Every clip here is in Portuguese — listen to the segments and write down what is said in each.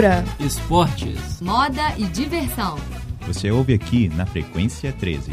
Cultura, esportes, moda e diversão. Você ouve aqui na Frequência 13.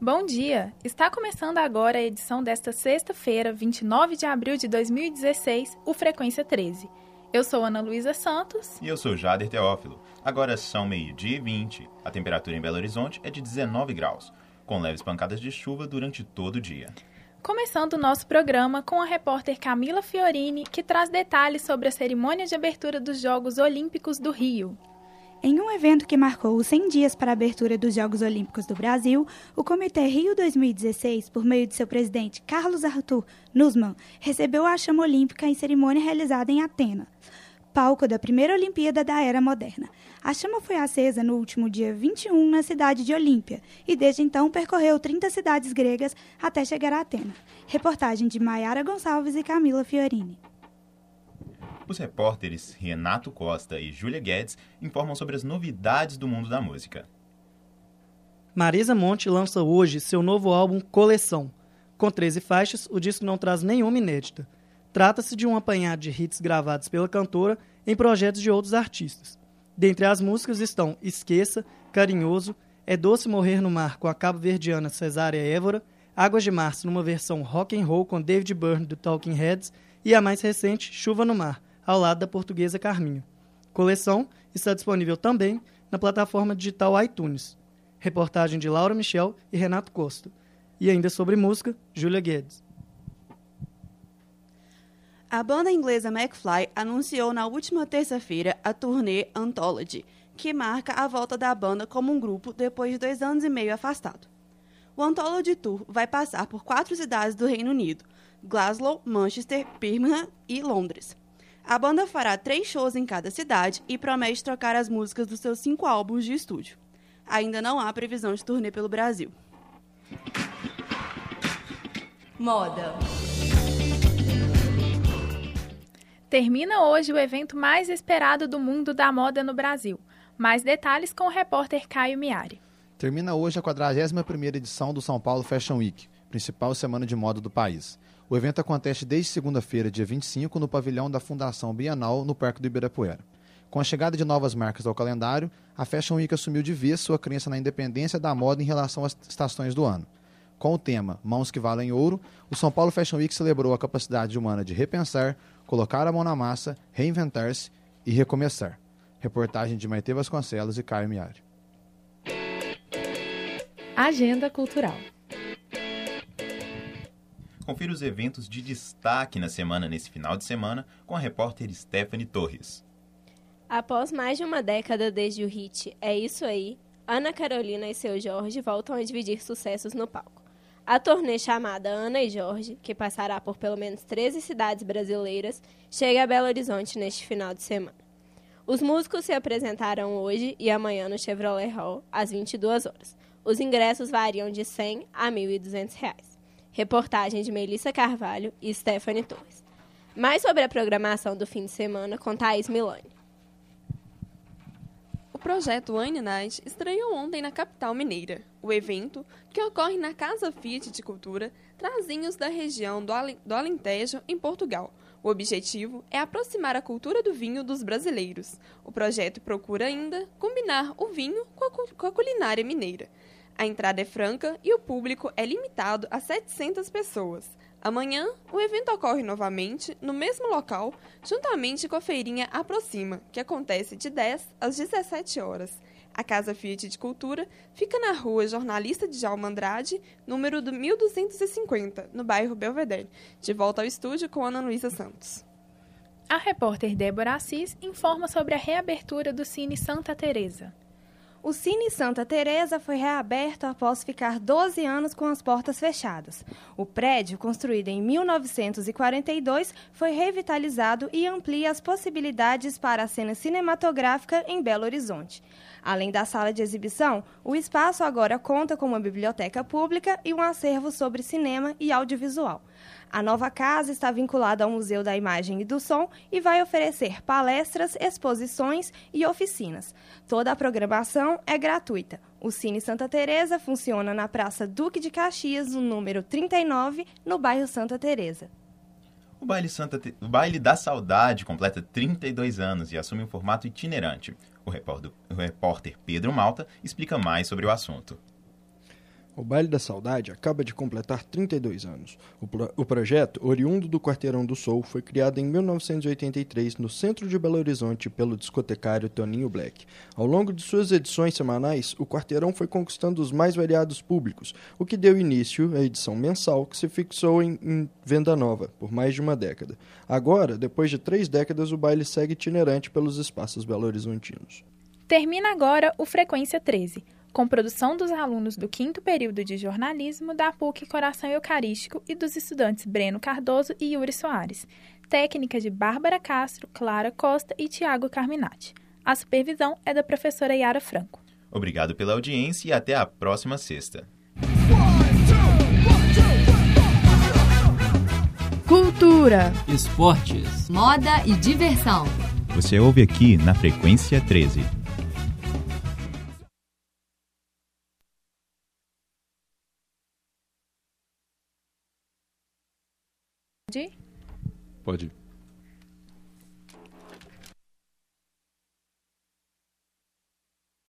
Bom dia! Está começando agora a edição desta sexta-feira, 29 de abril de 2016, o Frequência 13. Eu sou Ana Luísa Santos. E eu sou Jader Teófilo. Agora são meio-dia e 20. A temperatura em Belo Horizonte é de 19 graus, com leves pancadas de chuva durante todo o dia. Começando o nosso programa com a repórter Camila Fiorini, que traz detalhes sobre a cerimônia de abertura dos Jogos Olímpicos do Rio. Em um evento que marcou os 100 dias para a abertura dos Jogos Olímpicos do Brasil, o Comitê Rio 2016, por meio de seu presidente Carlos Arthur Nussmann, recebeu a chama olímpica em cerimônia realizada em Atenas palco da primeira Olimpíada da Era Moderna. A chama foi acesa no último dia 21 na cidade de Olímpia e desde então percorreu 30 cidades gregas até chegar a Atenas. Reportagem de Maiara Gonçalves e Camila Fiorini. Os repórteres Renato Costa e Júlia Guedes informam sobre as novidades do mundo da música. Marisa Monte lança hoje seu novo álbum Coleção. Com 13 faixas, o disco não traz nenhuma inédita. Trata-se de um apanhado de hits gravados pela cantora em projetos de outros artistas. Dentre as músicas estão Esqueça, Carinhoso, É Doce Morrer no Mar com a cabo-verdiana Cesária Évora, Águas de Março numa versão rock and roll com David Byrne do Talking Heads e a mais recente Chuva no Mar, ao lado da portuguesa Carminho. Coleção está disponível também na plataforma digital iTunes. Reportagem de Laura Michel e Renato Costa. E ainda sobre música, Júlia Guedes. A banda inglesa McFly anunciou na última terça-feira a turnê Anthology, que marca a volta da banda como um grupo depois de dois anos e meio afastado. O Anthology Tour vai passar por quatro cidades do Reino Unido: Glasgow, Manchester, Birmingham e Londres. A banda fará três shows em cada cidade e promete trocar as músicas dos seus cinco álbuns de estúdio. Ainda não há previsão de turnê pelo Brasil. Moda. Termina hoje o evento mais esperado do mundo da moda no Brasil. Mais detalhes com o repórter Caio Miari. Termina hoje a 41ª edição do São Paulo Fashion Week, principal semana de moda do país. O evento acontece desde segunda-feira, dia 25, no pavilhão da Fundação Bienal, no Parque do Ibirapuera. Com a chegada de novas marcas ao calendário, a Fashion Week assumiu de vez sua crença na independência da moda em relação às estações do ano. Com o tema Mãos que Valem Ouro, o São Paulo Fashion Week celebrou a capacidade humana de repensar, colocar a mão na massa, reinventar-se e recomeçar. Reportagem de Maite Vasconcelos e Caio Miari. Agenda Cultural. Confira os eventos de destaque na semana nesse final de semana com a repórter Stephanie Torres. Após mais de uma década desde o hit É Isso Aí, Ana Carolina e seu Jorge voltam a dividir sucessos no palco. A turnê chamada Ana e Jorge, que passará por pelo menos 13 cidades brasileiras, chega a Belo Horizonte neste final de semana. Os músicos se apresentarão hoje e amanhã no Chevrolet Hall, às 22 horas. Os ingressos variam de 100 a 1.200 reais. Reportagem de Melissa Carvalho e Stephanie Torres. Mais sobre a programação do fim de semana com Thaís Milani projeto Wine Night estreou ontem na capital mineira. O evento, que ocorre na Casa Fiat de Cultura, traz vinhos da região do Alentejo, em Portugal. O objetivo é aproximar a cultura do vinho dos brasileiros. O projeto procura ainda combinar o vinho com a culinária mineira. A entrada é franca e o público é limitado a 700 pessoas. Amanhã, o evento ocorre novamente no mesmo local, juntamente com a feirinha Aproxima, que acontece de 10 às 17 horas. A Casa Fiat de Cultura fica na rua Jornalista de Jalma Andrade, número 1250, no bairro Belvedere. De volta ao estúdio com Ana Luísa Santos. A repórter Débora Assis informa sobre a reabertura do Cine Santa Teresa. O Cine Santa Teresa foi reaberto após ficar 12 anos com as portas fechadas. O prédio, construído em 1942, foi revitalizado e amplia as possibilidades para a cena cinematográfica em Belo Horizonte. Além da sala de exibição, o espaço agora conta com uma biblioteca pública e um acervo sobre cinema e audiovisual. A nova casa está vinculada ao Museu da Imagem e do Som e vai oferecer palestras, exposições e oficinas. Toda a programação é gratuita. O Cine Santa Teresa funciona na Praça Duque de Caxias, no número 39, no bairro Santa Teresa. O baile, Santa o baile da Saudade completa 32 anos e assume um formato itinerante. O repórter Pedro Malta explica mais sobre o assunto. O Baile da Saudade acaba de completar 32 anos. O, pro- o projeto, oriundo do Quarteirão do Sol, foi criado em 1983 no centro de Belo Horizonte pelo discotecário Toninho Black. Ao longo de suas edições semanais, o Quarteirão foi conquistando os mais variados públicos, o que deu início à edição mensal que se fixou em, em Venda Nova por mais de uma década. Agora, depois de três décadas, o baile segue itinerante pelos espaços belo-horizontinos. Termina agora o Frequência 13, com produção dos alunos do quinto período de jornalismo da PUC Coração Eucarístico e dos estudantes Breno Cardoso e Yuri Soares. Técnica de Bárbara Castro, Clara Costa e Tiago Carminati. A supervisão é da professora Yara Franco. Obrigado pela audiência e até a próxima sexta. Cultura, esportes, moda e diversão. Você ouve aqui na Frequência 13. De Pode ir.